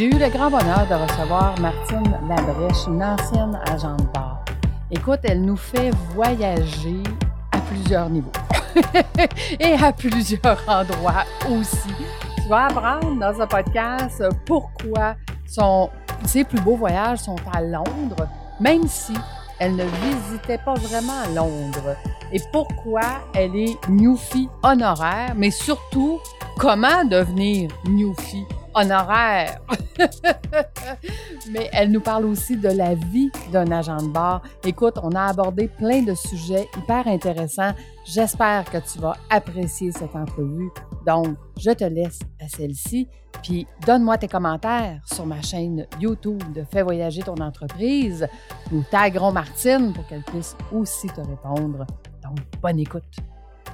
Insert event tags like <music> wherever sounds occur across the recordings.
J'ai eu le grand bonheur de recevoir Martine Labrèche, une ancienne agente de bar. Écoute, elle nous fait voyager à plusieurs niveaux <laughs> et à plusieurs endroits aussi. Tu vas apprendre dans ce podcast pourquoi ses plus beaux voyages sont à Londres, même si elle ne visitait pas vraiment Londres. Et pourquoi elle est Newfie honoraire, mais surtout comment devenir Newfie honoraire. Mais elle nous parle aussi de la vie d'un agent de bar. Écoute, on a abordé plein de sujets hyper intéressants. J'espère que tu vas apprécier cette entrevue. Donc, je te laisse à celle-ci. Puis, donne-moi tes commentaires sur ma chaîne YouTube de Fais voyager ton entreprise. Nous taguerons Martine pour qu'elle puisse aussi te répondre. Donc, bonne écoute.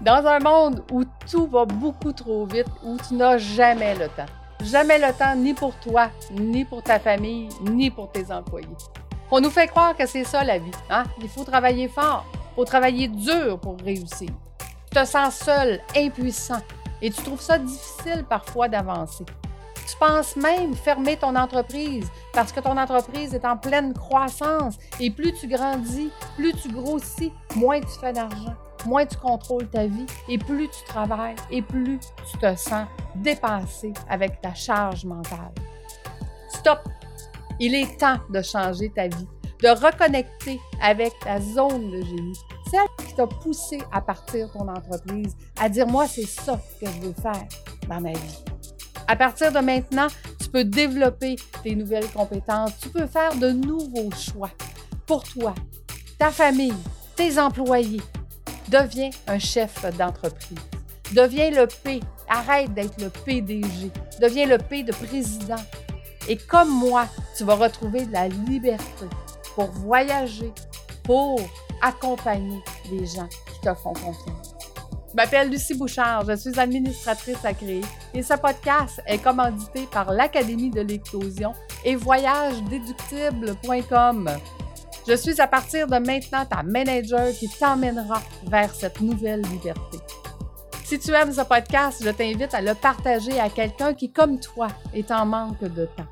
Dans un monde où tout va beaucoup trop vite, où tu n'as jamais le temps Jamais le temps ni pour toi, ni pour ta famille, ni pour tes employés. On nous fait croire que c'est ça la vie. Hein? Il faut travailler fort, il faut travailler dur pour réussir. Tu te sens seul, impuissant, et tu trouves ça difficile parfois d'avancer. Tu penses même fermer ton entreprise parce que ton entreprise est en pleine croissance et plus tu grandis, plus tu grossis, moins tu fais d'argent moins tu contrôles ta vie et plus tu travailles et plus tu te sens dépassé avec ta charge mentale. Stop! Il est temps de changer ta vie, de reconnecter avec ta zone de génie, celle qui t'a poussé à partir ton entreprise, à dire moi c'est ça que je veux faire dans ma vie. À partir de maintenant, tu peux développer tes nouvelles compétences, tu peux faire de nouveaux choix pour toi, ta famille, tes employés, Deviens un chef d'entreprise. Deviens le P. Arrête d'être le PDG. Deviens le P de président. Et comme moi, tu vas retrouver de la liberté pour voyager, pour accompagner les gens qui te font confiance. Je m'appelle Lucie Bouchard, je suis administratrice à créer et ce podcast est commandité par l'Académie de l'éclosion et voyagedéductible.com. Je suis à partir de maintenant ta manager qui t'emmènera vers cette nouvelle liberté. Si tu aimes ce podcast, je t'invite à le partager à quelqu'un qui, comme toi, est en manque de temps.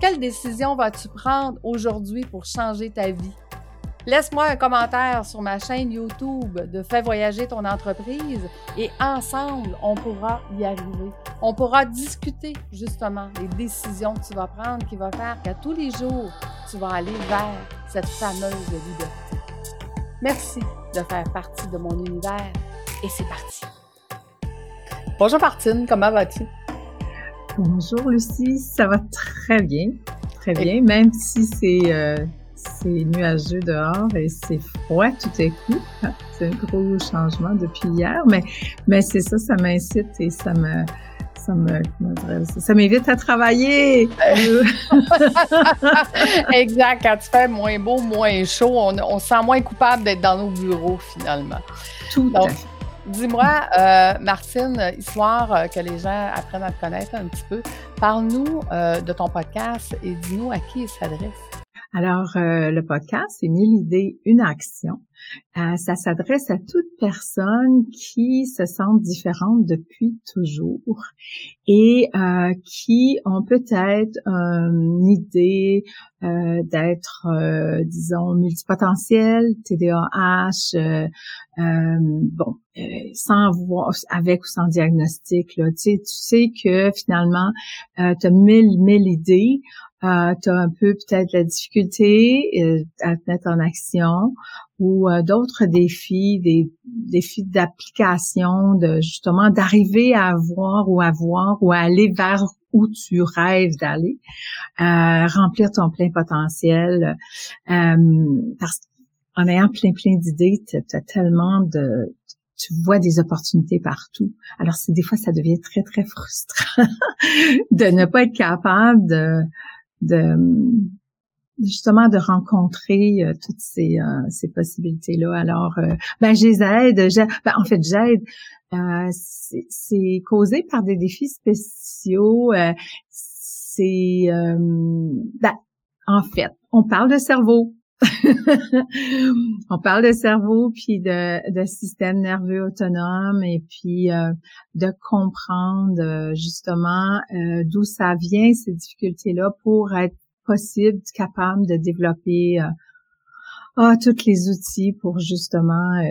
Quelle décision vas-tu prendre aujourd'hui pour changer ta vie? Laisse-moi un commentaire sur ma chaîne YouTube de Fais voyager ton entreprise et ensemble, on pourra y arriver. On pourra discuter justement des décisions que tu vas prendre qui vont faire qu'à tous les jours, tu vas aller vers cette fameuse liberté. Merci de faire partie de mon univers et c'est parti. Bonjour Martine, comment vas-tu? Bonjour Lucie, ça va très bien, très bien, même si c'est euh, c'est nuageux dehors et c'est froid tout à coup. Ah, c'est un gros changement depuis hier, mais, mais c'est ça, ça m'incite et ça me, ça me, ça m'invite à travailler. <laughs> exact. Quand tu fais moins beau, moins chaud, on, on se sent moins coupable d'être dans nos bureaux finalement. Tout fait. Dis-moi, euh, Martine, histoire euh, que les gens apprennent à te connaître un petit peu, parle-nous euh, de ton podcast et dis-nous à qui il s'adresse. Alors, euh, le podcast, c'est mille idées, une action. Euh, ça s'adresse à toute personne qui se sent différente depuis toujours et euh, qui ont peut-être une idée d'être, disons, multipotentiel, TDAH, bon, sans voir, avec ou sans diagnostic. Là, tu sais, tu sais que finalement, tu as mille, mille idées. Euh, tu as un peu peut-être la difficulté euh, à te mettre en action ou euh, d'autres défis, des défis d'application, de justement d'arriver à avoir ou à voir ou à aller vers où tu rêves d'aller, remplir ton plein potentiel. parce qu'en ayant plein plein d'idées, tu as tellement de tu vois des opportunités partout. Alors c'est des fois ça devient très très frustrant <laughs> de ne pas être capable de de justement de rencontrer euh, toutes ces, euh, ces possibilités là alors euh, ben je les aide ben, en fait j'aide. C'est causé par des défis spéciaux c'est ben, en fait on parle de cerveau <laughs> on parle de cerveau puis de, de système nerveux autonome et puis euh, de comprendre euh, justement euh, d'où ça vient ces difficultés-là pour être possible, capable de développer ah, tous les outils pour justement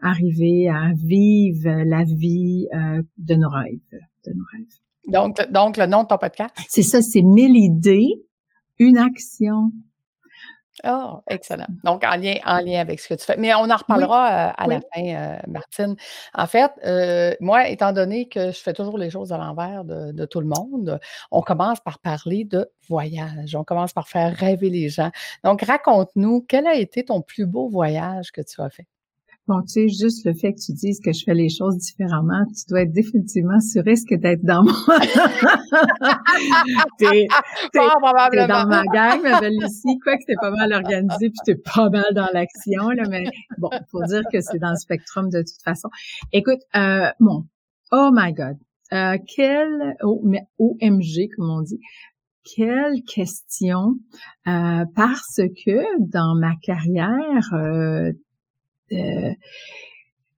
arriver à vivre la vie de nos rêves, de nos rêves. Donc, donc le nom de ton podcast? C'est ça, c'est mille idées, une action, Oh, excellent. Donc, en lien, en lien avec ce que tu fais. Mais on en reparlera euh, à la fin, euh, Martine. En fait, euh, moi, étant donné que je fais toujours les choses à l'envers de, tout le monde, on commence par parler de voyage. On commence par faire rêver les gens. Donc, raconte-nous, quel a été ton plus beau voyage que tu as fait? Bon, tu sais, juste le fait que tu dises que je fais les choses différemment, tu dois être définitivement sur risque d'être dans mon... <laughs> t'es, t'es, dans ma gang, ma belle Lucie, <laughs> quoi que t'es pas mal organisé, puis t'es pas mal dans l'action, là, mais bon, pour dire que c'est dans le spectrum de toute façon. Écoute, euh, bon, oh my God, euh, quel, oh, OMG, comme on dit, quelle question, euh, parce que dans ma carrière, euh,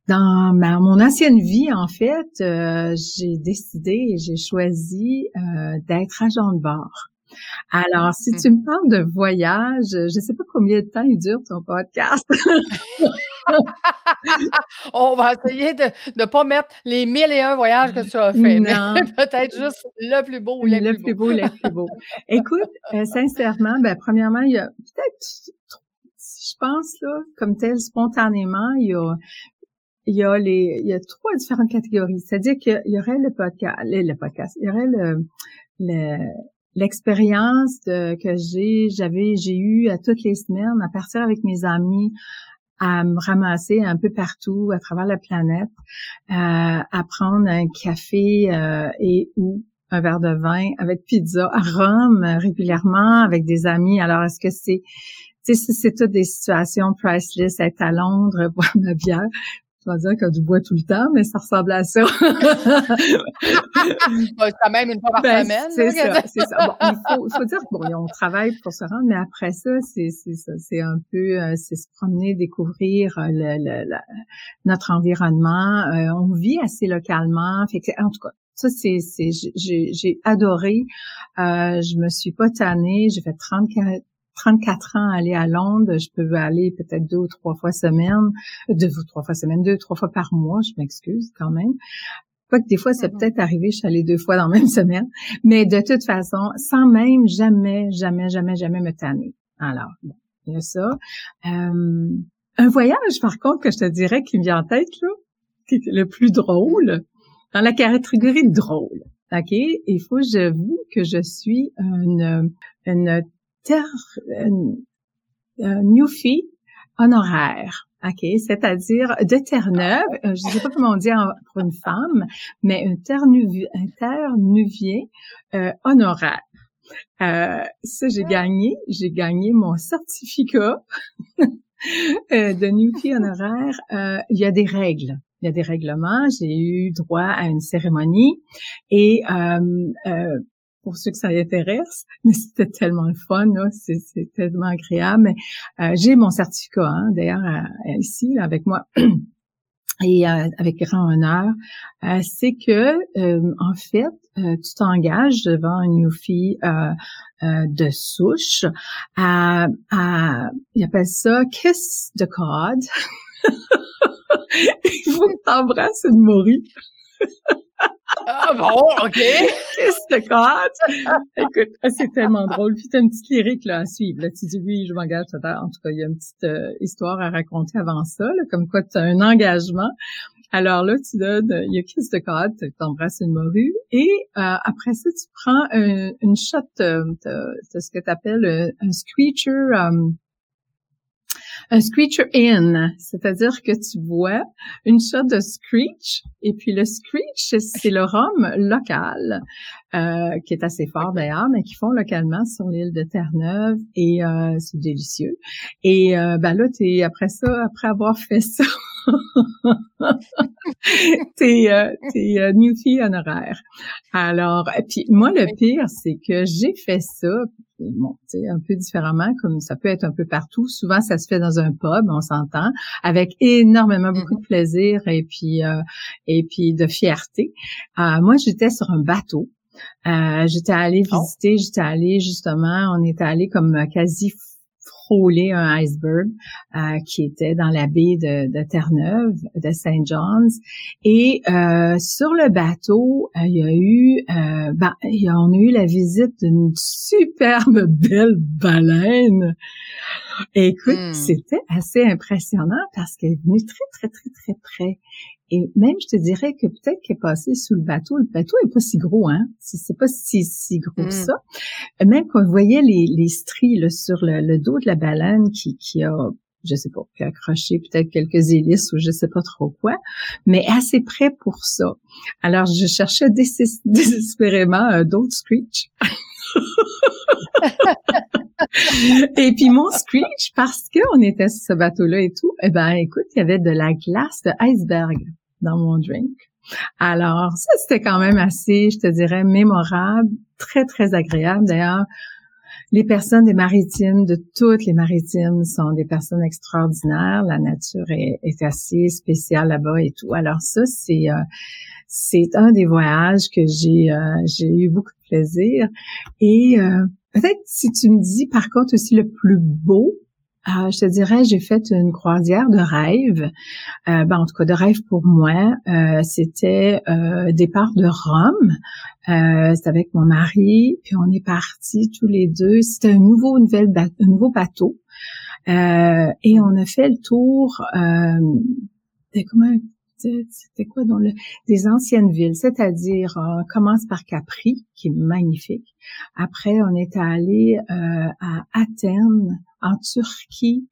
dans ma, mon ancienne vie, en fait, euh, j'ai décidé et j'ai choisi euh, d'être agent de bord. Alors, si tu me parles de voyage, je ne sais pas combien de temps il dure ton podcast. <laughs> On va essayer de ne pas mettre les mille et un voyages que tu as fait, mais <laughs> peut-être juste le plus beau ou les le plus, beau. Le plus beau, Écoute, sincèrement, ben, premièrement, il y a peut-être je pense là, comme tel, spontanément, il y a il y a les il y a trois différentes catégories. C'est-à-dire qu'il y aurait le podcast, il y aurait le, l'expérience que j'ai j'avais j'ai eu à toutes les semaines à partir avec mes amis à me ramasser un peu partout à travers la planète euh, à prendre un café euh, et ou un verre de vin avec pizza à Rome régulièrement avec des amis alors est-ce que c'est tu sais, c'est toutes des situations priceless, être à Londres, <laughs> boire ma bière. Je vais dire que du bois tout le temps, mais ça ressemble à ça. <laughs> quand même une fois par ben, semaine. C'est ça, c'est ça. Bon, il faut, faut dire bon, on travaille pour se rendre, mais après ça, c'est ça, c'est un peu, euh, c'est se promener, découvrir euh, le, le, notre environnement. Euh, on vit assez localement, fait que, en tout cas, ça, c'est, c'est, j'ai adoré. Euh, je me suis pas tannée. J'ai fait 34, 34 ans à aller à Londres, je peux aller peut-être deux ou trois fois semaine, deux ou trois fois semaine, deux ou trois fois par mois, je m'excuse quand même. Pas que des fois, c'est mm-hmm. peut-être arrivé, je suis allée deux fois dans la même <laughs> semaine, mais de toute façon, sans même jamais, jamais, jamais, jamais me tanner. Alors, bon, il y a ça. Euh, un voyage, par contre, que je te dirais qui me vient en tête, là, qui est le plus drôle, dans la catégorie drôle. OK? Il faut, j'avoue que je suis une, une ter, euh, newfie honoraire. OK, c'est-à-dire de Terre-Neuve, euh, je ne sais pas comment on dit pour une femme, mais un Terre-Neuvier euh, honoraire. Euh, ça, j'ai gagné, j'ai gagné mon certificat <laughs> de Newfie honoraire. il y a des règles il y a des règlements. J'ai eu droit à une cérémonie et euh, pour ceux que ça intéresse, <laughs> mais c'était tellement le fun, c'est, tellement agréable. Euh, j'ai mon certificat, hein, d'ailleurs, ici, avec moi. <clears throat> Et euh, avec grand honneur, euh, c'est que en fait, tu t'engages devant une newfie de souche à, à, ils appellent ça kiss the card. Il faut <laughs> que t'embrasses une. <laughs> Ah bon, OK. <laughs> C'est Écoute, ah, c'est tellement drôle. Puis t'as une petite lyrique là, à suivre. Là, tu dis oui, je m'engage En tout cas, il y a une petite euh, histoire à raconter avant ça, là, comme quoi tu as un engagement. Alors là, tu donnes, il y a Kiss de code, tu embrasses une morue, et euh, après ça, tu prends une shot, euh, de ce que tu appelles un, screecher, un screecher in, c'est-à-dire que tu bois une shot de screech, et puis le screech, c'est le rhum local, euh, qui est assez fort d'ailleurs, mais qui font localement sur l'île de Terre-Neuve, et euh, c'est délicieux. Et euh, ben là, t'es après ça, après avoir fait ça, <laughs> t'es euh, t'es euh, newfie honoraire. Alors, puis moi le pire, c'est que j'ai fait ça, bon, un peu différemment, comme ça peut être un peu partout. Souvent, ça se fait dans un pub, on s'entend, avec énormément beaucoup de mm-hmm. plaisir et puis euh, et puis de fierté. Euh, moi, j'étais sur un bateau. Euh, j'étais allée oh. visiter, j'étais allée justement, on était allé comme quasi frôler un iceberg euh, qui était dans la baie de, de Terre-Neuve, de St. John's. Et euh, sur le bateau, euh, il y a eu, ben, on a eu la visite d'une superbe belle baleine. Écoute, hmm. c'était assez impressionnant parce qu'elle est venue très, très, très, très près. Et même, je te dirais que peut-être qu'elle est passée sous le bateau. Le bateau est pas si gros, hein. C'est pas si, si gros que mm. ça. Même qu'on voyait les, les stries là, sur le, dos de la baleine qui, qui a je sais pas, qui a accroché peut-être quelques hélices ou je sais pas trop quoi, mais assez près pour ça. Alors, je cherchais <laughs> désespérément euh, d'autres screech. <laughs> <laughs> et puis mon screech, parce qu'on était sur ce bateau-là et tout, eh ben écoute, il y avait de la glace de iceberg dans mon drink. Alors, ça, c'était quand même assez, je te dirais, mémorable, très, très agréable. D'ailleurs, les personnes des maritimes, de toutes les maritimes, sont des personnes extraordinaires. La nature est, assez spéciale là-bas et tout. Alors ça, c'est euh, c'est un des voyages que j'ai euh, eu beaucoup de plaisir. Et euh, peut-être si tu me dis par contre aussi le plus beau, euh, je te dirais, j'ai fait une croisière de rêve. Euh, ben, en tout cas, de rêve pour moi. Euh, c'était euh, départ de Rome. C'était avec mon mari, puis on est partis tous les deux. C'était un nouveau, nouvelle un nouveau bateau. et on a fait le tour de comment c'était quoi dans le des anciennes villes, c'est-à-dire on commence par Capri, qui est magnifique. Après, on est allé à Athènes, en Turquie,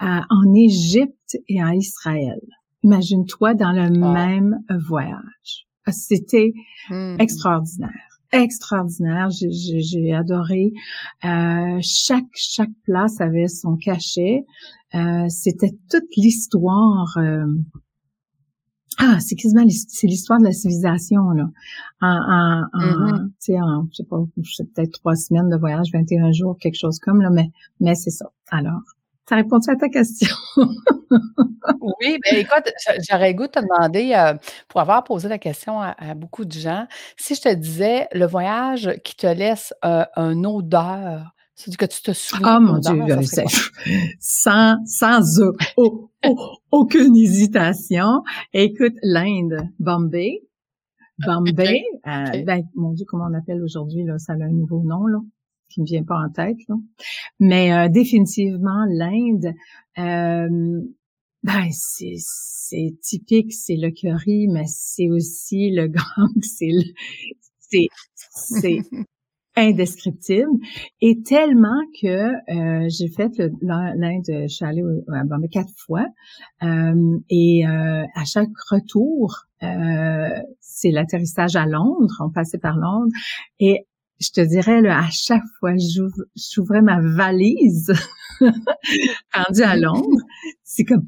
en Égypte et en Israël. Imagine-toi dans le même voyage. C'était hmm. extraordinaire extraordinaire. J'ai adoré. Euh, chaque chaque place avait son cachet. Euh, C'était toute l'histoire. Euh, ah, c'est quasiment c'est l'histoire de la civilisation là. En, en, sais, en, je sais pas, peut-être trois semaines de voyage, 21 jours, quelque chose comme là, mais mais c'est ça. Alors, ça répond à ta question? <laughs> oui, ben écoute, j'aurais goût de te demander, euh, pour avoir posé la question à, beaucoup de gens, si je te disais le voyage qui te laisse euh, un odeur c'est que tu te souviens. Ah mon Dieu, <laughs> sans, sans aucune hésitation. Écoute, l'Inde, Bombay. Bombay, euh, ben, mon Dieu, comment on appelle aujourd'hui, là, ça a un nouveau nom, là, qui me vient pas en tête, là. Mais euh, définitivement, l'Inde, euh, ben, c'est, c'est typique, c'est le curry, mais c'est aussi le <laughs> gang, c'est c'est, c'est indescriptible et tellement que euh, j'ai fait l'Inde, je suis allée à Bombay quatre fois euh, et euh, à chaque retour, c'est l'atterrissage à Londres, on passait par Londres et je te dirais là, à chaque fois j'ouvrais ma valise <laughs> rendue à Londres, c'est comme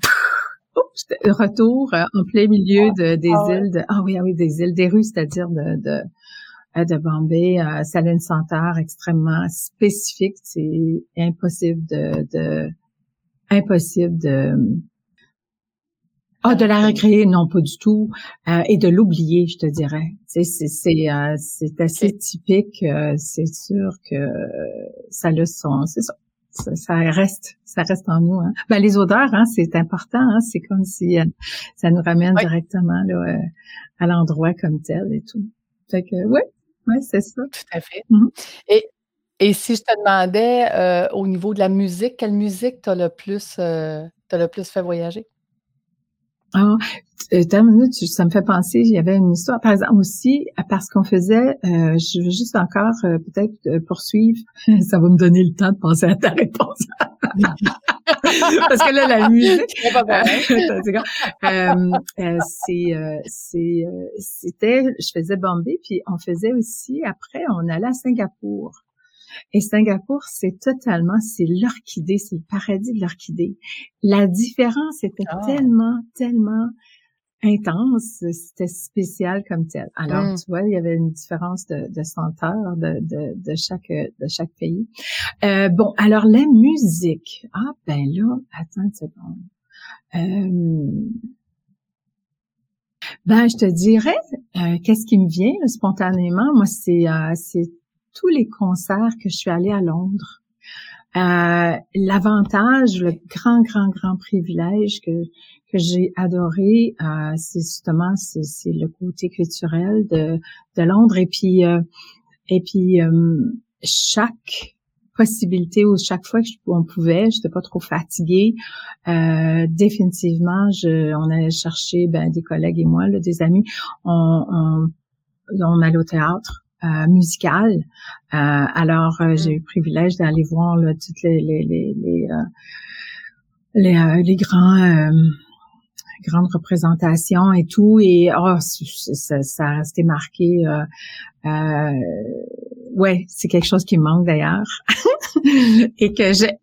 retour en plein milieu de, des ah îles de ah oui ah oui des îles des rues c'est-à-dire de, de de Bombay, euh, ça a une senteur extrêmement spécifique. C'est impossible de, de impossible de ah, de la recréer, non, pas du tout, euh, et de l'oublier, je te dirais. C'est c'est euh, c'est assez typique. c'est sûr que ça le son, c'est ça. ça. reste, ça reste en nous. Hein. Ben, les odeurs, hein, c'est important. Hein, c'est comme si ça nous ramène directement là, à l'endroit comme tel et tout. Fait que, ouais, oui, c'est ça. Tout à fait. Mmh et, et si je te demandais euh, au niveau de la musique, quelle musique t'as le plus euh, le plus fait voyager? Ah, euh, ça me fait penser, il y avait une histoire, par exemple aussi, parce qu'on faisait, euh, je veux juste encore euh, peut-être poursuivre, <laughs> ça va me donner le temps de penser à ta réponse. <laughs> parce que là, la musique, c'est, <laughs> c'est, c'était, je faisais Bombay, puis on faisait aussi, après, on allait à Singapour. Et Singapour, c'est totalement, c'est l'orchidée, c'est le paradis de l'orchidée. La différence était ah. tellement, tellement intense, c'était spécial comme tel. Alors, mm. tu vois, il y avait une différence de, de senteur de, de, de, chaque de chaque pays. Euh, bon, alors la musique. Ah ben là, attends une seconde. Euh, ben, je te dirais, euh, qu'est-ce qui me vient spontanément? Moi, c'est euh, c'est tous les concerts que je suis allée à Londres. Euh, l'avantage, le grand, grand, grand privilège que que j'ai adoré, euh, c'est justement c'est le côté culturel de, de Londres et puis euh, et puis chaque possibilité ou chaque fois qu'on pouvait, j'étais pas trop fatiguée. Euh, définitivement, je, on allait chercher ben, des collègues et moi, des amis. On, on, on allait au théâtre. Euh, musical. Euh, alors, euh, j'ai eu le privilège d'aller voir là, toutes les les les les, les, les grands grandes représentations et tout. Et oh ça, ça a resté marqué euh, ouais c'est quelque chose qui me manque d'ailleurs. <laughs> Et que j'ai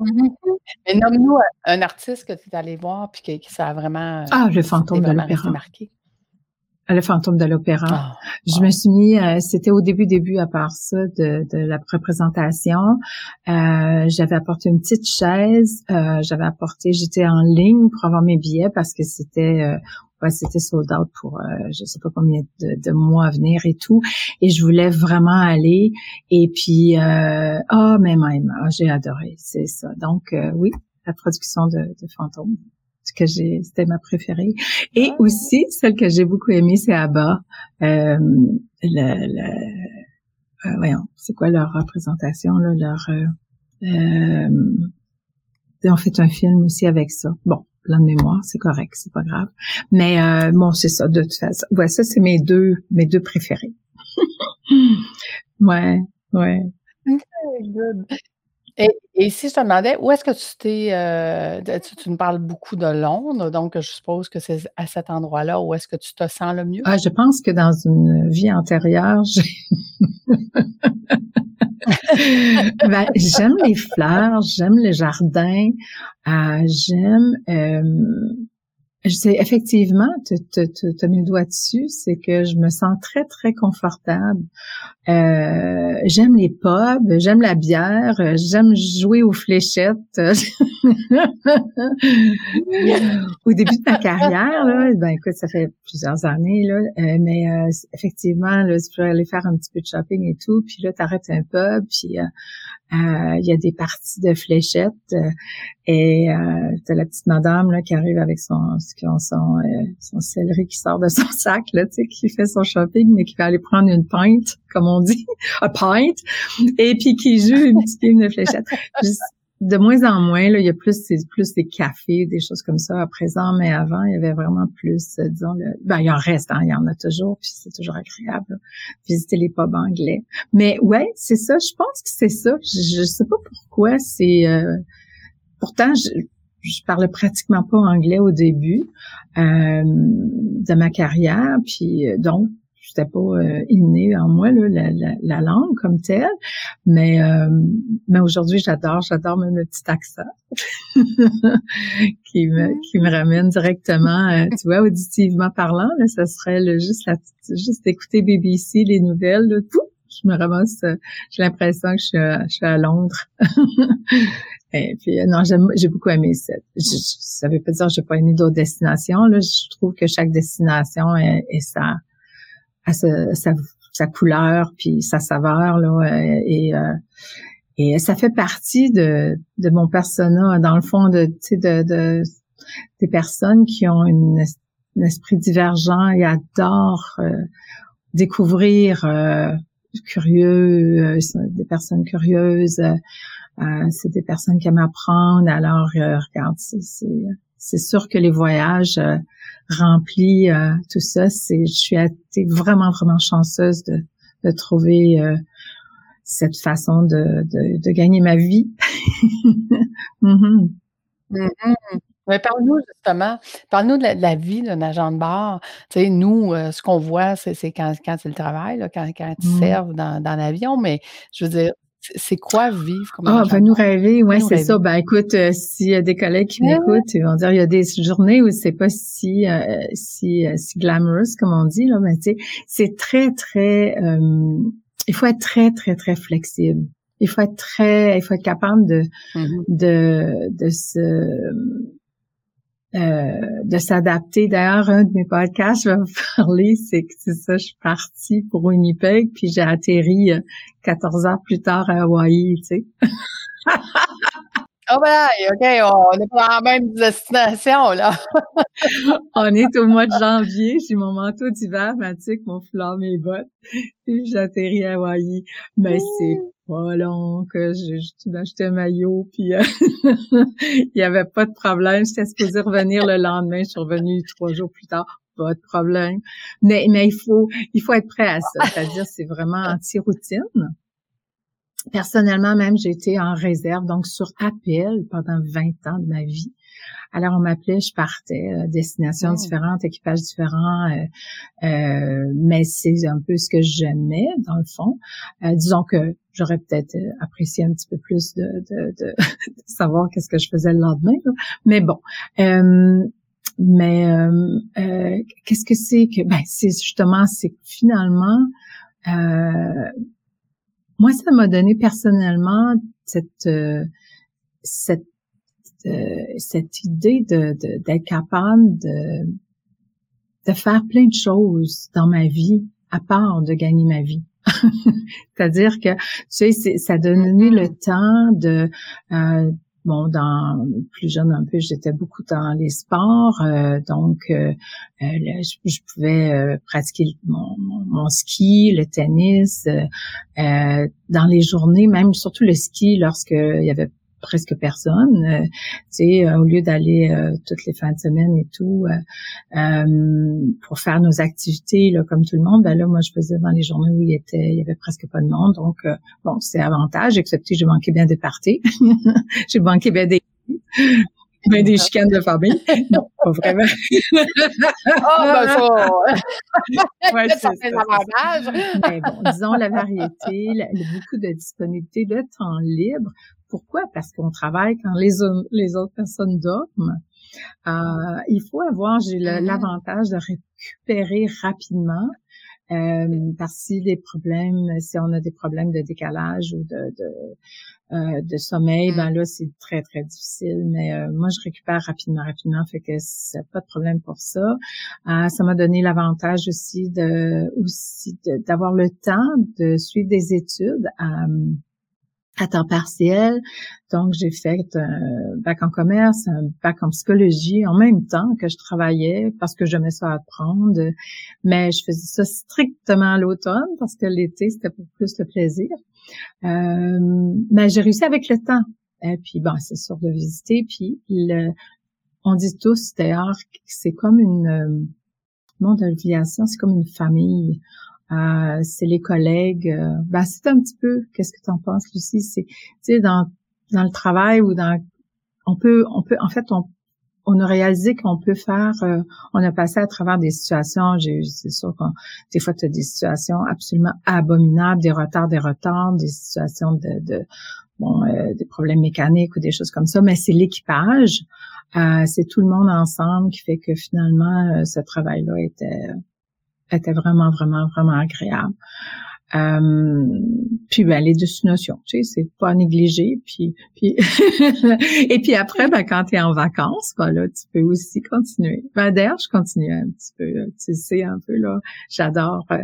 mais nomme-nous un artiste que tu es allé voir puis que, ça a vraiment ah le fantôme de l'opéra. marqué le fantôme de l'opéra. Ah, je me suis mis, euh, c'était au début début à part ça de, de la représentation. Euh, j'avais apporté une petite chaise. Euh, j'avais apporté, j'étais en ligne pour avoir mes billets parce que c'était euh, ouais, c'était sold out pour euh, je sais pas combien de, de, mois à venir et tout. Et je voulais vraiment aller. Et puis, oh mais même, oh, j'ai adoré, c'est ça. Donc oui, la production de, de Fantôme que j'ai, c'était ma préférée. Et ah. aussi, celle que j'ai beaucoup aimée, c'est Abba. Euh, le, euh, voyons, c'est quoi leur représentation, là, leur... Euh, euh on fait un film aussi avec ça. Bon, plein de mémoire, c'est correct, c'est pas grave. Mais euh, bon, c'est ça, de toute façon. Ouais, ça, c'est mes deux, mes deux préférés. <laughs> ouais, ouais. Et, si je te demandais, où est-ce que tu t'es... Euh, tu, me parles beaucoup de Londres, donc je suppose que c'est à cet endroit-là où est-ce que tu te sens le mieux? Ah, je pense que dans une vie antérieure, <laughs> ben, j'aime les fleurs, j'aime les jardins, euh, j'aime... Euh, sais effectivement, tu as mis le doigt dessus, c'est que je me sens très, très confortable. Euh, j'aime les pubs, j'aime la bière, j'aime jouer aux fléchettes. <laughs> Au début de ma carrière, là, ben écoute, ça fait plusieurs années, là, euh, mais euh, effectivement, là, tu peux aller faire un petit peu de shopping et tout, puis là, tu arrêtes un pub, puis il y a des parties de fléchettes et euh, t'as la petite madame là, qui arrive avec son son, son céleri qui sort de son sac, là, tu sais, qui fait son shopping, mais qui va aller prendre une pinte, comme on dit, <laughs> un pint, et puis qui joue une petite game de fléchettes. de moins en moins, là, il y a plus, plus des cafés, des choses comme ça à présent, mais avant, il y avait vraiment plus, euh, disons, le, ben, il en reste, hein, il y en a toujours, puis c'est toujours agréable, visiter les pubs anglais. Mais ouais, c'est ça, je pense que c'est ça. Je, je sais pas pourquoi, c'est, euh, pourtant, je, je parlais pratiquement pas anglais au début euh, de ma carrière, puis donc c'était pas euh, inné en moi là, la, la, la, langue comme telle, mais euh, mais aujourd'hui j'adore, j'adore même le petit accent <laughs> qui me qui me ramène directement, euh, tu vois, auditivement parlant, là, ça serait le, juste la juste écouter BBC les nouvelles, là, tout, je me ramasse, euh, j'ai l'impression que je suis, à, je suis à Londres. <laughs> Et puis non, j'ai beaucoup aimé. Je, ça veut pas dire que j'ai pas aimé d'autres destinations. Là, je trouve que chaque destination est, sa sa, sa, couleur puis sa saveur là euh, et euh, et ça fait partie de, de mon persona dans le fond de de, de des personnes qui ont une, un esprit divergent et adorent euh, découvrir curieux des personnes curieuses c'est des personnes qui aiment apprendre alors regarde c'est sûr que les voyages rempli euh, tout ça. C'est, je suis vraiment vraiment chanceuse de, trouver euh, cette façon de, gagner ma vie. <laughs> mm-hmm. Mm-hmm. Mais parle-nous justement, parle-nous de, la, vie d'un agent de bar. Tu sais, nous, euh, ce qu'on voit, c'est, quand, quand c'est le travail, là, quand, quand ils mmh. servent dans, dans l'avion, mais je veux dire, c'est quoi vivre comme Ah, va nous rêver, ouais, c'est ça. Ben écoute, euh, s'il y a des collègues qui m'écoutent, ils vont dire il y a des journées où c'est pas si euh, si euh, si glamorous comme on dit là, mais tu sais, c'est très très il faut être très très très flexible. Il faut être très il faut être capable de mm-hmm. de de se euh, de s'adapter. D'ailleurs, un de mes podcasts, je vais vous <laughs> parler, c'est que c'est ça, je suis partie pour Winnipeg, puis j'ai atterri 14 euh, heures plus tard à Hawaï, tu sais. Oh ben OK, on n'est pas dans la même destination, là. <laughs> on est au mois de janvier, j'ai mon manteau d'hiver, Mathieu, mon foulard, mes bottes, puis j'atterris à Hawaï. Mais c'est long que j'ai acheté un maillot, puis euh, <laughs> il y avait pas de problème. J'étais supposée revenir le lendemain, je suis revenue trois jours plus tard pas de problème. Mais, mais il faut, il faut être prêt à ça. C'est-à-dire, c'est vraiment anti-routine. Personnellement, même, j'ai été en réserve, donc sur appel pendant 20 ans de ma vie. Alors, on m'appelait, je partais, euh, destinations différentes, équipages différents, euh, euh, mais c'est un peu ce que j'aimais, dans le fond. disons que j'aurais peut-être apprécié un petit peu plus de, de, de, <laughs> savoir qu'est-ce que je faisais le lendemain. Mais bon, mais qu'est-ce que c'est que ben c'est justement c'est finalement moi, ça m'a donné personnellement cette euh, cette euh, cette idée de d'être capable de de faire plein de choses dans ma vie à part de gagner ma vie. <laughs> C'est-à-dire que tu sais, ça a donné le temps de euh, bon, dans plus jeune un peu, j'étais beaucoup dans les sports, euh, donc euh, euh, je, pouvais pratiquer mon, mon, ski, le tennis, dans les journées, même surtout le ski lorsqu'il y avait presque personne. Euh, tu sais, euh, au lieu d'aller euh, toutes les fins de semaine et tout pour faire nos activités comme tout le monde, ben là, moi, je faisais dans les journées où il était, il y avait presque pas de monde. Donc, bon, c'est avantage, excepté je manquais bien de parties. <laughs> j'ai manqué bien des ben des chicanes de famille. Non, pas vraiment. oh, ben ça! <laughs> ouais, ça fait l'avantage. Mais bon, disons la variété, beaucoup de disponibilité, le temps libre pourquoi? Parce qu'on travaille quand les, les autres personnes dorment. Euh, il faut avoir, j'ai mm-hmm. l'avantage de récupérer rapidement. Euh, parce si des problèmes, si on a des problèmes de décalage ou de, de, euh, de sommeil, ben mm. là c'est très très difficile. Mais euh, moi je récupère rapidement, rapidement, fait que c'est pas de problème pour ça. Euh, ça m'a donné l'avantage aussi de aussi d'avoir le temps de suivre des études. À temps partiel. Donc, j'ai fait un bac en commerce, un bac en psychologie en même temps que je travaillais parce que j'aimais ça apprendre. Mais je faisais ça strictement à l'automne parce que l'été, c'était pour plus le plaisir. Euh, mais j'ai réussi avec le temps. Et puis, bon, c'est sûr de visiter. Puis, le, on dit tous d'ailleurs que c'est comme une... Euh, monde de l'aviation, c'est comme une famille. Euh, c'est les collègues. Euh, ben, c'est un petit peu, qu'est-ce que tu en penses, Lucie? C'est, tu sais, dans, dans le travail ou dans, on peut, on peut, en fait, on, on a réalisé qu'on peut faire, euh, on a passé à travers des situations, j'ai c'est sûr que des fois tu as des situations absolument abominables, des retards, des retards, des situations de, de bon, des problèmes mécaniques ou des choses comme ça, mais c'est l'équipage, c'est tout le monde ensemble qui fait que finalement ce travail-là était était vraiment, vraiment, vraiment agréable. Euh, puis ben les destinations, tu sais, c'est pas négligé. Puis, puis <laughs> et puis après, ben quand tu es en vacances, ben là, tu peux aussi continuer. Ben d'ailleurs, je continue un petit peu, tu sais un peu là. J'adore, euh,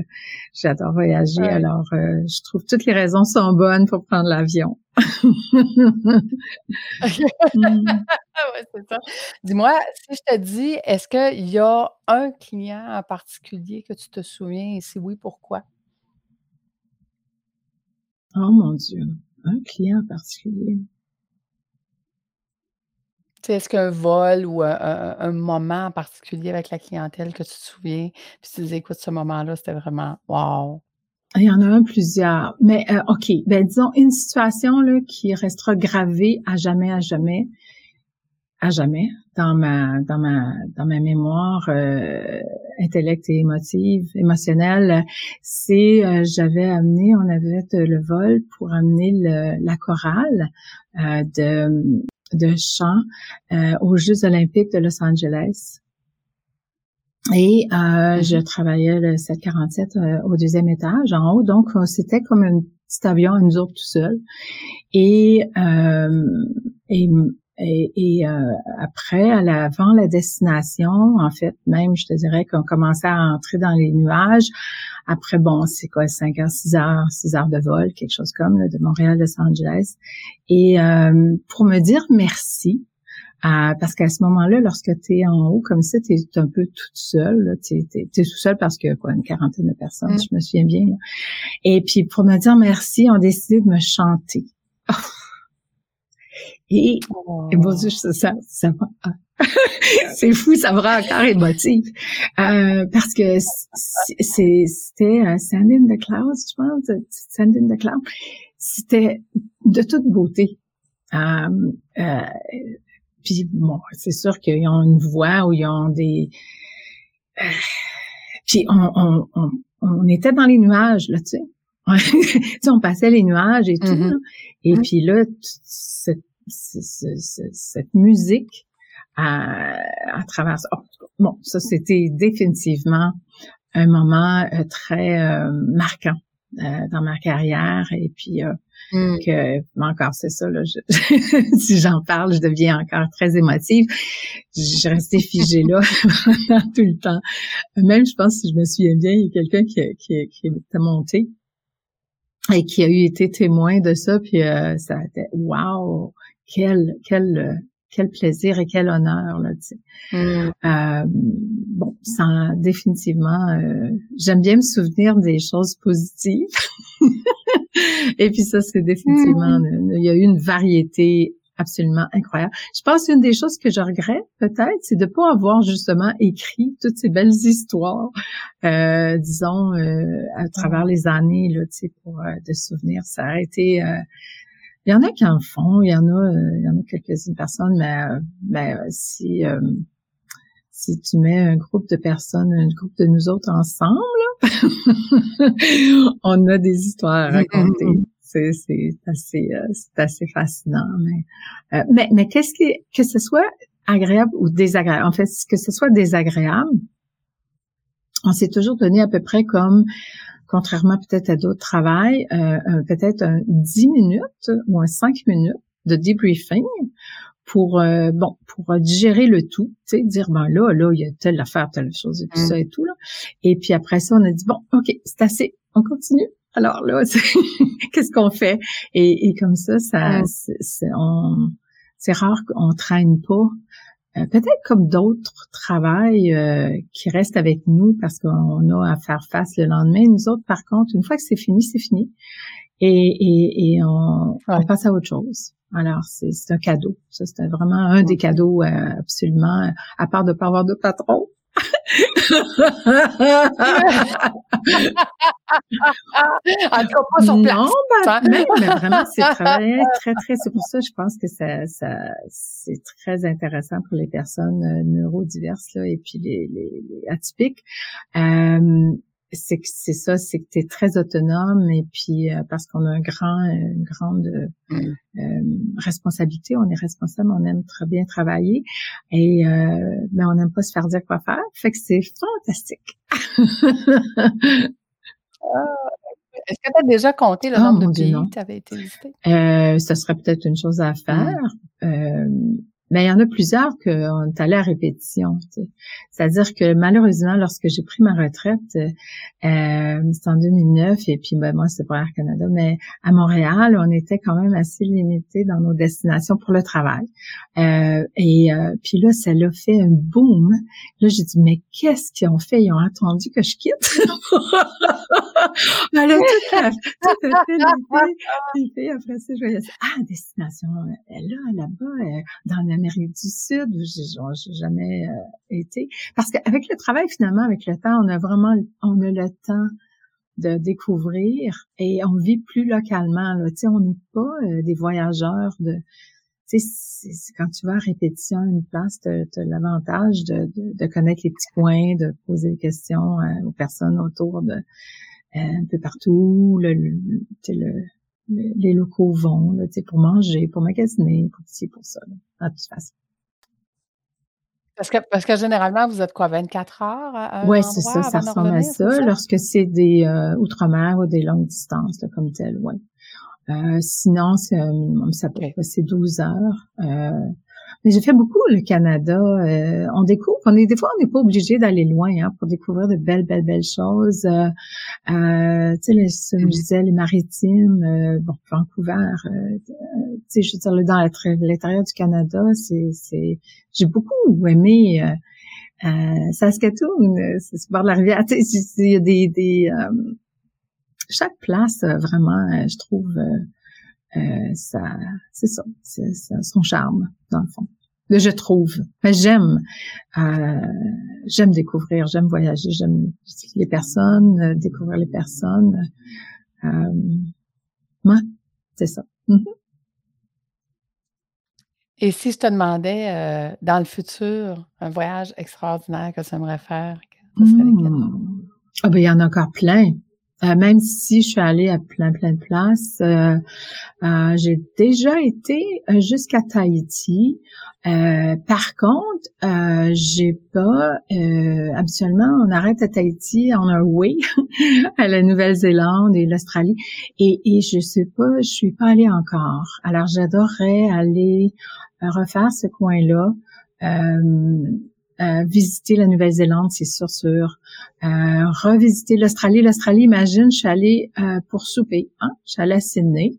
j'adore voyager. Alors, euh, je trouve toutes les raisons sont bonnes pour prendre l'avion. <laughs> Dis-moi, si je te dis, est-ce qu'il y a un client en particulier que tu te souviens et si oui, pourquoi? Oh mon Dieu, un client en particulier. Est-ce qu'un vol ou un, moment en particulier avec la clientèle que tu te souviens, puis tu disais, écoute, ce moment-là, c'était vraiment wow. Il y en a un plusieurs. Mais euh, OK, ben disons une situation là, qui restera gravée à jamais, à jamais, à jamais dans ma dans ma dans ma mémoire. Euh, intellect et émotive, émotionnelle, c'est j'avais amené, on avait fait le vol pour amener la chorale de de chant aux Jeux olympiques de Los Angeles. Et euh, je travaillais le 747 euh, au deuxième étage en haut, donc c'était comme un petit avion à nous autres tout seuls. Et, euh, et, et, euh, après, à l'avant la destination, en fait, même je te dirais qu'on commençait à entrer dans les nuages. Après, bon, c'est quoi, 5 heures, 6 heures, 6 heures de vol, quelque chose comme de Montréal Los Angeles. Et pour me dire merci, parce qu'à ce moment-là, lorsque tu es en haut comme ça, tu es un peu toute seule. Tu es, tout seul parce que quoi, une quarantaine de personnes, je me souviens bien. Et puis pour me dire merci, on décidé de me chanter. <laughs> Et, oh. et bon, ça, ça, ça <laughs> c'est fou, ça me rend encore émotive. Euh, parce que c'était uh, Sand in the Clouds, je pense, Sand in the Clouds. C'était de toute beauté. Euh, euh, puis bon, c'est sûr qu'ils ont une voix ou ils ont des... Euh, puis on, on, on, on, était dans les nuages, là, tu sais. <laughs> tu sais, on passait les nuages et tout. Mm-hmm. Et mm-hmm. puis là, cette, cette, musique à, à travers... Oh, bon, ça, c'était définitivement un moment euh, très euh, marquant euh, dans ma carrière. Et puis, Mm. que encore c'est ça là <laughs> si j'en parle je deviens encore très émotive je restais figée là <laughs> tout le temps même je pense si je me souviens bien il y a quelqu'un qui, qui, qui était monté et qui a eu été témoin de ça puis euh, ça a été wow quel quel quel plaisir et quel honneur là tu sais. Mm. Euh, bon ça définitivement euh, j'aime bien me souvenir des choses positives <laughs> et puis ça, c'est définitivement, mm. il y a eu une variété absolument incroyable. Je pense une des choses que je regrette peut-être, c'est de pas avoir justement écrit toutes ces belles histoires, euh, disons, euh, à travers les années, là, tu sais, pour euh, de souvenirs. Ça a été... Euh, il y en a qui en font, il y en a, il y en a quelques-unes personnes, mais, mais si si tu mets un groupe de personnes, un groupe de nous autres ensemble, <laughs> on a des histoires à raconter. C'est, assez, euh, c'est assez fascinant. Mais, euh, mais, mais qu'est-ce qui, que ce soit agréable ou désagréable, en fait, que ce soit désagréable, on s'est toujours donné à peu près comme, contrairement peut-être à d'autres travails, euh, peut-être un 10 minutes ou un 5 minutes de debriefing pour euh, bon pour digérer le tout, tu sais, dire ben là là il y a telle affaire, telle chose et tout mm. ça et tout là. Et puis après ça on a dit bon ok c'est assez, on continue. Alors là <laughs> qu'est-ce qu'on fait? Et, et, comme ça ça c'est c'est rare qu'on traîne pas. Euh, peut-être comme d'autres travails euh, qui restent avec nous parce qu'on a à faire face le lendemain. Nous autres, par contre, une fois que c'est fini, c'est fini. Et, et, et on, on passe à autre chose. Alors, c'est un cadeau. Ça, c'était vraiment un des cadeaux euh, absolument, à part de pas avoir de patron. En tout pas sur place. Non, ben, mais, vraiment, c'est très, très, très, c'est pour ça, je pense que ça, ça c'est très intéressant pour les personnes euh, neurodiverses, là, et puis les, les, les atypiques. Euh, c'est que c'est ça, c'est que tu es très autonome et puis euh, parce qu'on a un grand, une grande mm. euh, responsabilité, on est responsable, on aime très bien travailler et euh, mais on n'aime pas se faire dire quoi faire. Fait que c'est fantastique. Ah, est-ce que tu as déjà compté le ah, nombre de pays qui avaient été listés? Euh, ce serait peut-être une chose à faire. Mm. Mais il y en a plusieurs qu'on est allé à répétition. C'est-à-dire que malheureusement, lorsque j'ai pris ma retraite, euh, c'était en 2009, et puis ben, moi, c'était pour Air Canada, mais à Montréal, on était quand même assez limité dans nos destinations pour le travail. Euh, et euh, puis là, ça l'a fait un boom. Là, j'ai dit, mais qu'est-ce qu'ils ont fait? Ils ont attendu que je quitte. <laughs> Elle a tout à, tout à fait après je ah, destination, là, là-bas, dans l'Amérique du Sud, où j'ai jamais euh, été. Parce qu'avec le travail, finalement, avec le temps, on a vraiment, on a le temps de découvrir et on vit plus localement. Là. Tu sais, on n'est pas euh, des voyageurs de tu sais, quand tu vas à répétition à une place, tu as, l'avantage de, connaître les petits coins, de poser des questions aux personnes autour de un peu partout, le, le, les locaux vont, là, pour manger, pour magasiner, pour ci, pour ça, là, de toute façon. Parce que, parce que généralement, vous êtes quoi, 24 heures Oui, c'est ça, ça ressemble à ça, Lorsque c'est des euh, outre-mer ou des longues distances, là, comme tel, ouais. Euh, sinon, c'est minimum, ça peut passer 12 heures. Euh, mais j'ai fait beaucoup le Canada. Euh, on découvre, on est des fois on n'est pas obligé d'aller loin hein, pour découvrir de belles, belles, belles choses. Euh, euh, tu sais, je disais les maritimes, euh, bon, Vancouver. Euh, tu sais, je veux dire dans l'intérieur du Canada, c'est, c'est, j'ai beaucoup aimé. Euh, Saskatoon, c'est sur bord de la rivière. Tu sais, il y a des, des chaque place vraiment, je trouve euh, ça, c'est ça, c'est son charme dans le fond. Je trouve. j'aime, euh, j'aime découvrir, j'aime voyager, j'aime les personnes, euh, découvrir les personnes. moi, c'est ça. Mm-hmm. Et si je te demandais, dans le futur, un voyage extraordinaire que tu aimerais faire, ce serait mmh. Ah ben il y en a encore plein. Euh, même si je suis allée à plein plein de places, euh, euh, j'ai déjà été jusqu'à Tahiti. par contre, j'ai pas habituellement on arrête à Tahiti on a way <laughs> à la Nouvelle-Zélande et l'Australie et, et je sais pas, je suis pas allée encore. Alors j'adorerais aller refaire ce coin-là. Euh, visiter la Nouvelle-Zélande, c'est sûr, sûr. Euh, revisiter l'Australie. L'Australie, imagine, je suis allée euh, pour souper. Hein? Je suis allée à Sydney.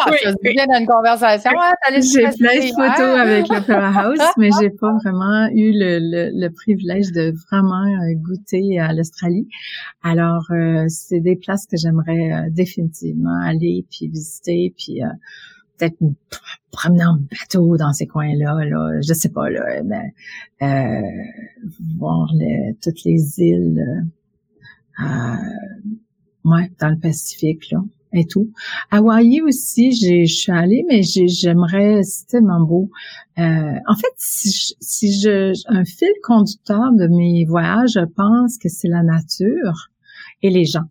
Ah, bien dans une conversation. j'ai plein de photos avec l'Opera House, <laughs> mais j'ai pas vraiment eu le, le, privilège de vraiment goûter à l'Australie. Alors, c'est des places que j'aimerais définitivement aller puis visiter puis peut-être promener en bateau dans ces coins-là, là, je sais pas, là, mais, euh, voir toutes les îles, euh, ouais, dans le Pacifique, là, et tout. Hawaï aussi, je suis allée, mais j'aimerais, c'est tellement beau. Euh, en fait, si je, si je, un fil conducteur de mes voyages, je pense que c'est la nature et les gens.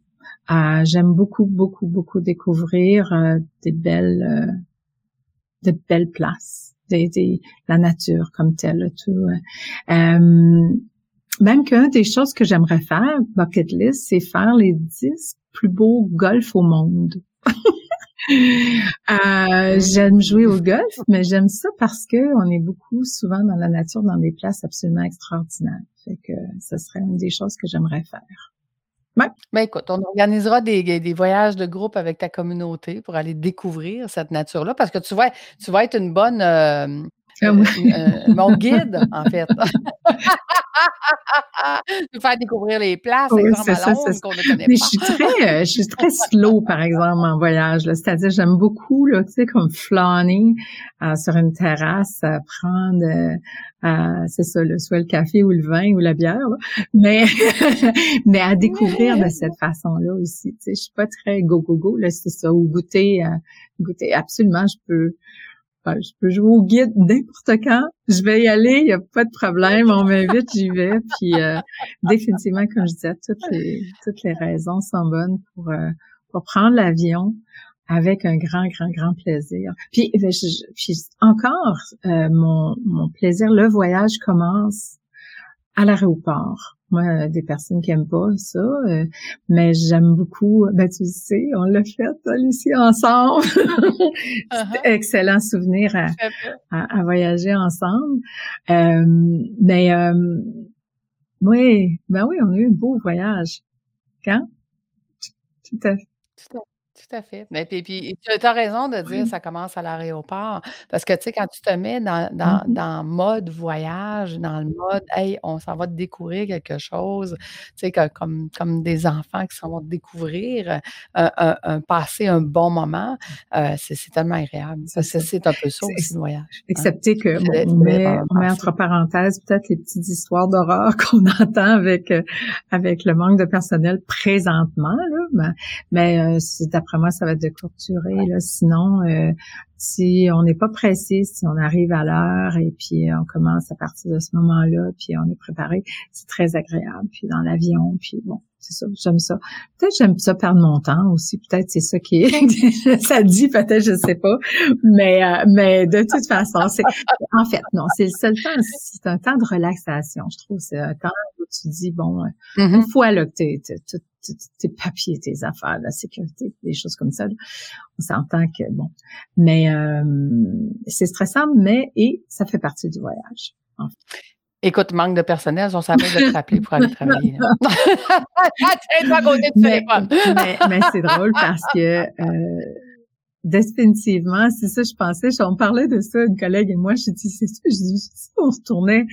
Euh, j'aime beaucoup, beaucoup, beaucoup découvrir euh, des belles de belles places, des, la nature comme telle, tout. Euh, euh même qu'une des choses que j'aimerais faire, bucket list, c'est faire les dix plus beaux golfs au monde. <laughs> euh, j'aime jouer au golf, mais j'aime ça parce que on est beaucoup souvent dans la nature, dans des places absolument extraordinaires. Fait que ce serait une des choses que j'aimerais faire. Ben, écoute, on organisera des, des voyages de groupe avec ta communauté pour aller découvrir cette nature-là parce que tu vas, tu vas être une bonne, euh, ah euh, <laughs> mon guide, en fait. <laughs> de faire découvrir les places, oui, c'est ça, qu'on ne connaît Mais je suis très, euh, je suis très <laughs> slow, par exemple, en voyage. C'est-à-dire, j'aime beaucoup, là, tu sais, comme flâner euh, sur une terrasse, prendre, c'est ça, le, soit le café ou le vin ou la bière, mais mais à découvrir de cette façon-là aussi. Tu sais, je suis pas très go go go, là, c'est ça, ou goûter, goûter. Absolument, je peux je peux jouer au guide n'importe quand. Je vais y aller, il n'y a pas de problème. On m'invite, j'y vais. Puis euh, définitivement, comme je disais, toutes les toutes les raisons sont bonnes pour euh, pour prendre l'avion avec un grand, grand, grand plaisir. Puis, puis encore, euh, mon, mon plaisir, le voyage commence à l'aéroport. Moi, des personnes qui aiment pas ça, euh, mais j'aime beaucoup. Ben tu sais, on l'a fait ici ensemble. <laughs> uh Excellent souvenir à, à, voyager ensemble. Euh, mais euh, oui, ben oui, on a eu un beau voyage. Quand? Tout à fait. Tout à fait. Mais puis, puis tu as raison de dire ça commence à l'aéroport. Parce que, tu sais, quand tu te mets dans, dans, mmh dans mode voyage, dans le mode, hey, on s'en va découvrir quelque chose, tu sais, comme, comme des enfants qui s'en vont découvrir, un, un, passer un bon moment, euh, c'est tellement agréable. C'est un peu ça aussi, le voyage. Hein. Excepté que, on, met, on met entre parenthèses peut-être les petites histoires d'horreur <laughs> qu'on entend avec, euh, avec le manque de personnel présentement, là mais, euh, d'après moi, ça va être de courte durée. Là. Sinon, euh, si on n'est pas pressé, si on arrive à l'heure et puis on commence à partir de ce moment-là, puis on est préparé, c'est très agréable. Puis dans l'avion, puis bon, c'est ça, j'aime ça. Peut-être j'aime ça perdre mon temps aussi. Peut-être c'est ça qui est, <laughs> <laughs> ça dit peut-être, je sais pas. Mais euh, mais de toute façon, c'est en fait non, c'est le seul temps. C'est un temps de relaxation, je trouve. C'est un temps où tu dis bon, euh, mm-hmm. une fois là que t'es, tes papiers, tes affaires, la sécurité, des choses comme ça. On s'entend que bon, mais euh, c'est stressant, mais et ça fait partie du voyage. Écoute, manque de personnel, on savait de te rappeler pour aller travailler. <laughs> mais, mais, c'est drôle parce que euh, définitivement, c'est ça je pensais. On parlait de ça, une collègue et moi, je dis, c'est ça, je dis, si on retournait,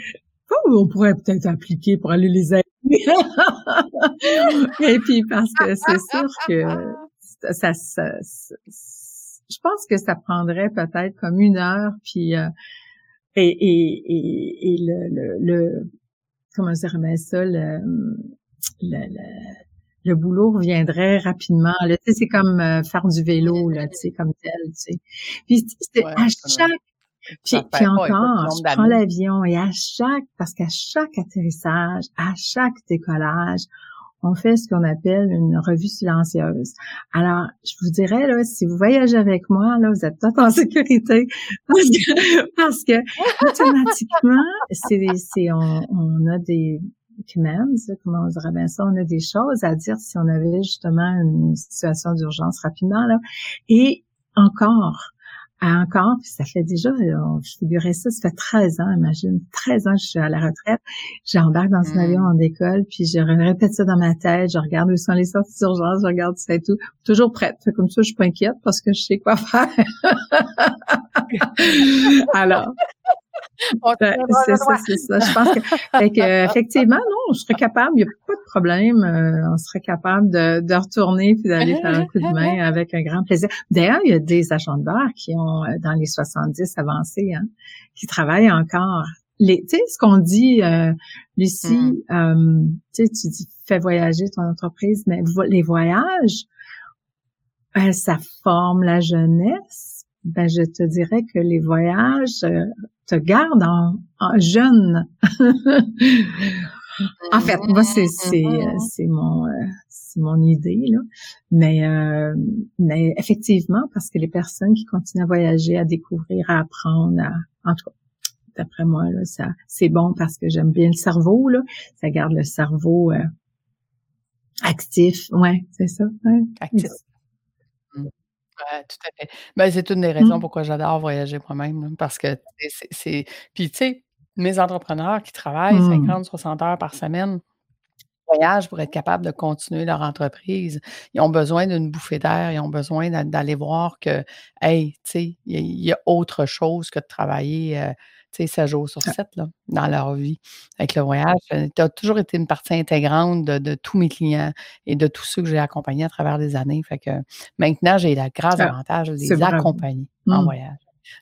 on pourrait peut-être appliquer pour aller les aider. <laughs> et puis parce que c'est sûr que ça, ça, je pense que ça prendrait peut-être comme une heure, puis euh, et, et, et, et le, le, le, comment dire mais ça, le, le, le, boulot reviendrait rapidement. Là, tu sais, c'est comme euh, faire du vélo, là, tu sais, comme tel, tu sais. Puis à chaque puis, puis encore, je prends l'avion et à chaque, parce qu'à chaque atterrissage, à chaque décollage, on fait ce qu'on appelle une revue silencieuse. Alors, je vous dirais, là, si vous voyagez avec moi, là, vous êtes pas en <laughs> sécurité parce que, parce que automatiquement, c'est, c'est, on, on a des commands, comment on dirait bien ça, on a des choses à dire si on avait justement une situation d'urgence rapidement, là. Et encore, encore, puis ça fait déjà, je figurais ça, ça fait 13 ans, imagine, 13 ans que je suis à la retraite. J'embarque dans un avion mm. en école, puis je répète ça dans ma tête, je regarde où sont les sorties d'urgence, je regarde ça et tout. Toujours prête. Comme ça, je suis pas inquiète parce que je sais quoi faire. <laughs> Alors, <laughs> c'est ça, c'est ça. Je pense que, fait que <laughs> effectivement, non, je serais capable, il n'y a pas de problème. Euh, on serait capable de, de retourner puis d'aller faire un coup de main avec un grand plaisir. D'ailleurs, il y a des agents de bar qui ont, euh, dans les 70 avancés, hein, qui travaillent encore. Tu sais, ce qu'on dit, euh, Lucie, mm. euh, tu sais, tu dis fais voyager ton entreprise, mais les voyages, ça forme la jeunesse. Ben, je te dirais que les voyages te garde en, jeune. en fait, moi c'est c'est euh, c'est mon euh, c'est mon idée là, mais euh, mais effectivement parce que les personnes qui continuent à voyager, à découvrir, à apprendre, à, en tout cas d'après moi là, ça c'est bon parce que j'aime bien le cerveau là, ça garde le cerveau actif, ouais, c'est ça, ouais. actif. Ouais, tout à fait. Ben, c'est une des raisons mmh. pourquoi j'adore voyager moi-même, parce que c'est puis tu sais, mes entrepreneurs qui travaillent 50-60 mmh. heures par semaine voyagent pour être capables de continuer leur entreprise. Ils ont besoin d'une bouffée d'air, ils ont besoin d'aller voir que, hey, tu sais, il y a autre chose que de travailler, euh, 7 jours sur 7 là, dans leur vie. Avec le voyage, euh, tu as toujours été une partie intégrante de, tous mes clients et de tous ceux que j'ai accompagnés à travers des années. Fait que maintenant, j'ai le grand ah, avantage de les accompagner en mmh. voyage.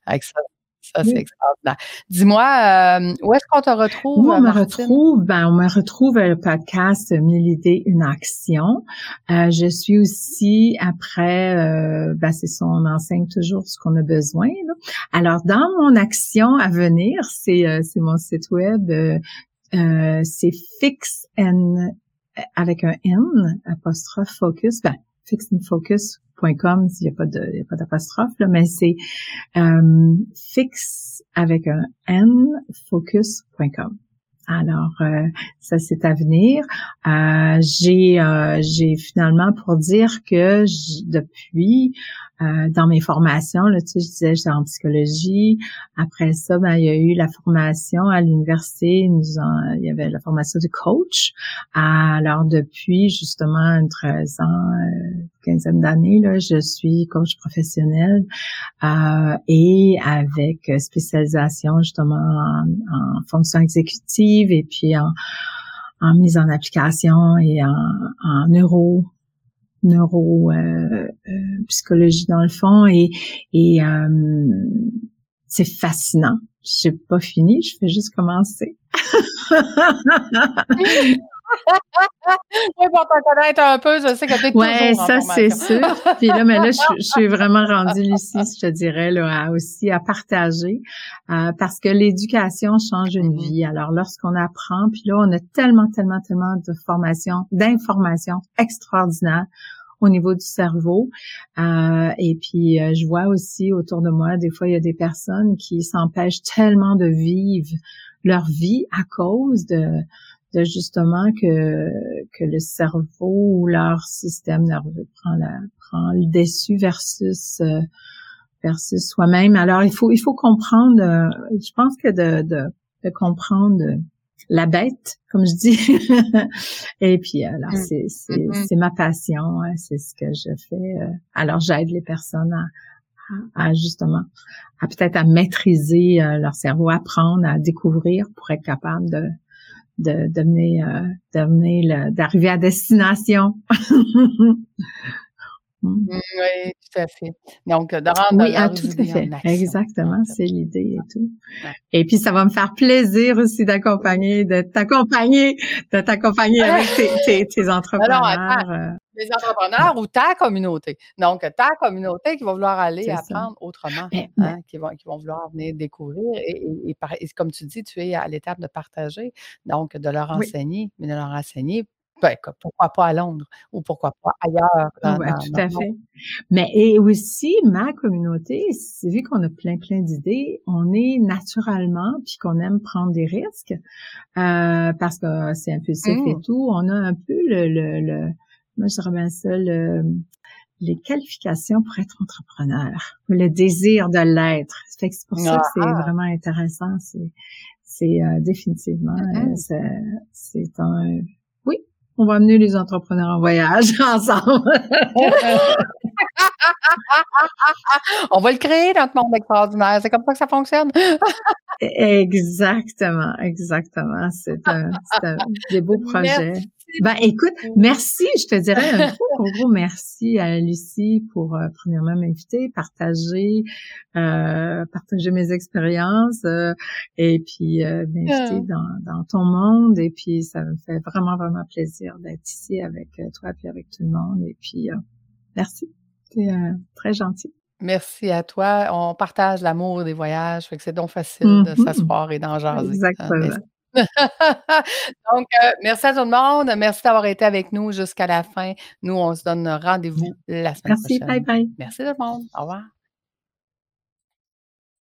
Avec ça, ça, c'est extraordinaire. Dis-moi, euh, où est-ce qu'on te retrouve? on me retrouve, ben, on me retrouve le podcast Mille idées, une action. Euh, je suis aussi après, euh, ben, c'est ça, on enseigne toujours ce qu'on a besoin. Alors, dans mon action à venir, c'est, c'est mon site web, c'est fix and avec un N, apostrophe focus, ben, fix and focus s'il n'y a pas de pas d'apostrophe là, mais c'est euh, fixe avec un n focus.com. Alors euh, ça c'est à venir. Euh, j'ai euh, j'ai finalement pour dire que depuis euh, dans mes formations, là, tu sais, je disais, j'étais en psychologie. Après ça, ben, il y a eu la formation à l'université. Il y avait la formation de coach. Alors, depuis justement une 13 ans, euh, quinzaine d'années, là, je suis coach professionnel euh, et avec spécialisation justement en, fonction exécutive et puis en, en mise en application et en, en neuro neuro euh, euh, dans le fond et et euh, c'est fascinant. J'ai pas fini, je fais juste commencer. <laughs> oui, pour te connaître un peu, je sais que tu es ouais, ça, c'est sûr. Puis là, mais là, je, suis vraiment rendue, Lucie, je te dirais, là, aussi à partager, euh, parce que l'éducation change une mm-hmm. vie. Alors, lorsqu'on apprend, puis là, on a tellement, tellement, tellement de formations, d'informations extraordinaires au niveau du cerveau. Euh, et puis, euh, je vois aussi autour de moi, des fois, il y a des personnes qui s'empêchent tellement de vivre leur vie à cause de, de justement que, que le cerveau ou leur système nerveux prend, la, prend le dessus versus euh, versus soi-même. Alors, il faut il faut comprendre, je pense que de, de, de comprendre la bête, comme je dis. <laughs> et puis alors mm. c'est c'est mm-hmm. c'est ma passion, hein, c'est ce que je fais. Euh. Alors j'aide les personnes à, à, justement à peut-être à maîtriser euh, leur cerveau, apprendre à découvrir pour être capable de de devenir euh, d'arriver à destination. <laughs> Mmh. Mmh, oui, tout à fait. Donc, de rendre oui, à tout à fait. Exactement, c'est l'idée et tout. Et puis, ça va me faire plaisir aussi d'accompagner, de t'accompagner, de t'accompagner avec tes, <laughs> tes, entrepreneurs. Alors, euh. les entrepreneurs ou ta communauté? Donc, ta communauté qui va vouloir aller apprendre autrement, hein, qui, vont, qui vont vouloir venir découvrir. Et, et, comme tu dis, tu es à l'étape de partager, donc de leur enseigner, mais de leur enseigner ben, pourquoi pas à Londres ou pourquoi pas ailleurs. Oui, tout à fait. Mais et aussi, ma communauté, vu qu'on a plein, plein d'idées, on est naturellement, puis qu'on aime prendre des risques, euh, parce que c'est impulsif et mmh. tout, on a un peu le, le, le moi je bien ça, les qualifications pour être entrepreneur, le désir de l'être. c'est pour ça que c'est ah! vraiment intéressant. C'est, c'est euh, définitivement, mmh euh, c'est un on va amener les entrepreneurs en voyage <laughs> ensemble. <laughs> on va le créer, notre monde extraordinaire. C'est comme ça que ça fonctionne. exactement, exactement. C'est un, un, des beaux <laughs> projets. Ben, écoute, merci. Je te dirais un gros, gros, merci à Lucie pour euh, premièrement m'inviter, partager, euh, partager mes expériences euh, et puis euh, m'inviter dans, dans ton monde. Et puis, ça me fait vraiment, vraiment plaisir d'être ici avec toi puis avec tout le monde. Et puis, merci. C'est très gentil. Merci à toi. On partage l'amour des voyages, fait que c'est donc facile de mm-hmm. s'asseoir et d'en jaser. Hein, Exactement. <laughs> Donc, euh, merci à tout le monde. Merci d'avoir été avec nous jusqu'à la fin. Nous, on se donne rendez-vous la semaine prochaine. Merci, bye bye. Merci tout le monde. Au revoir.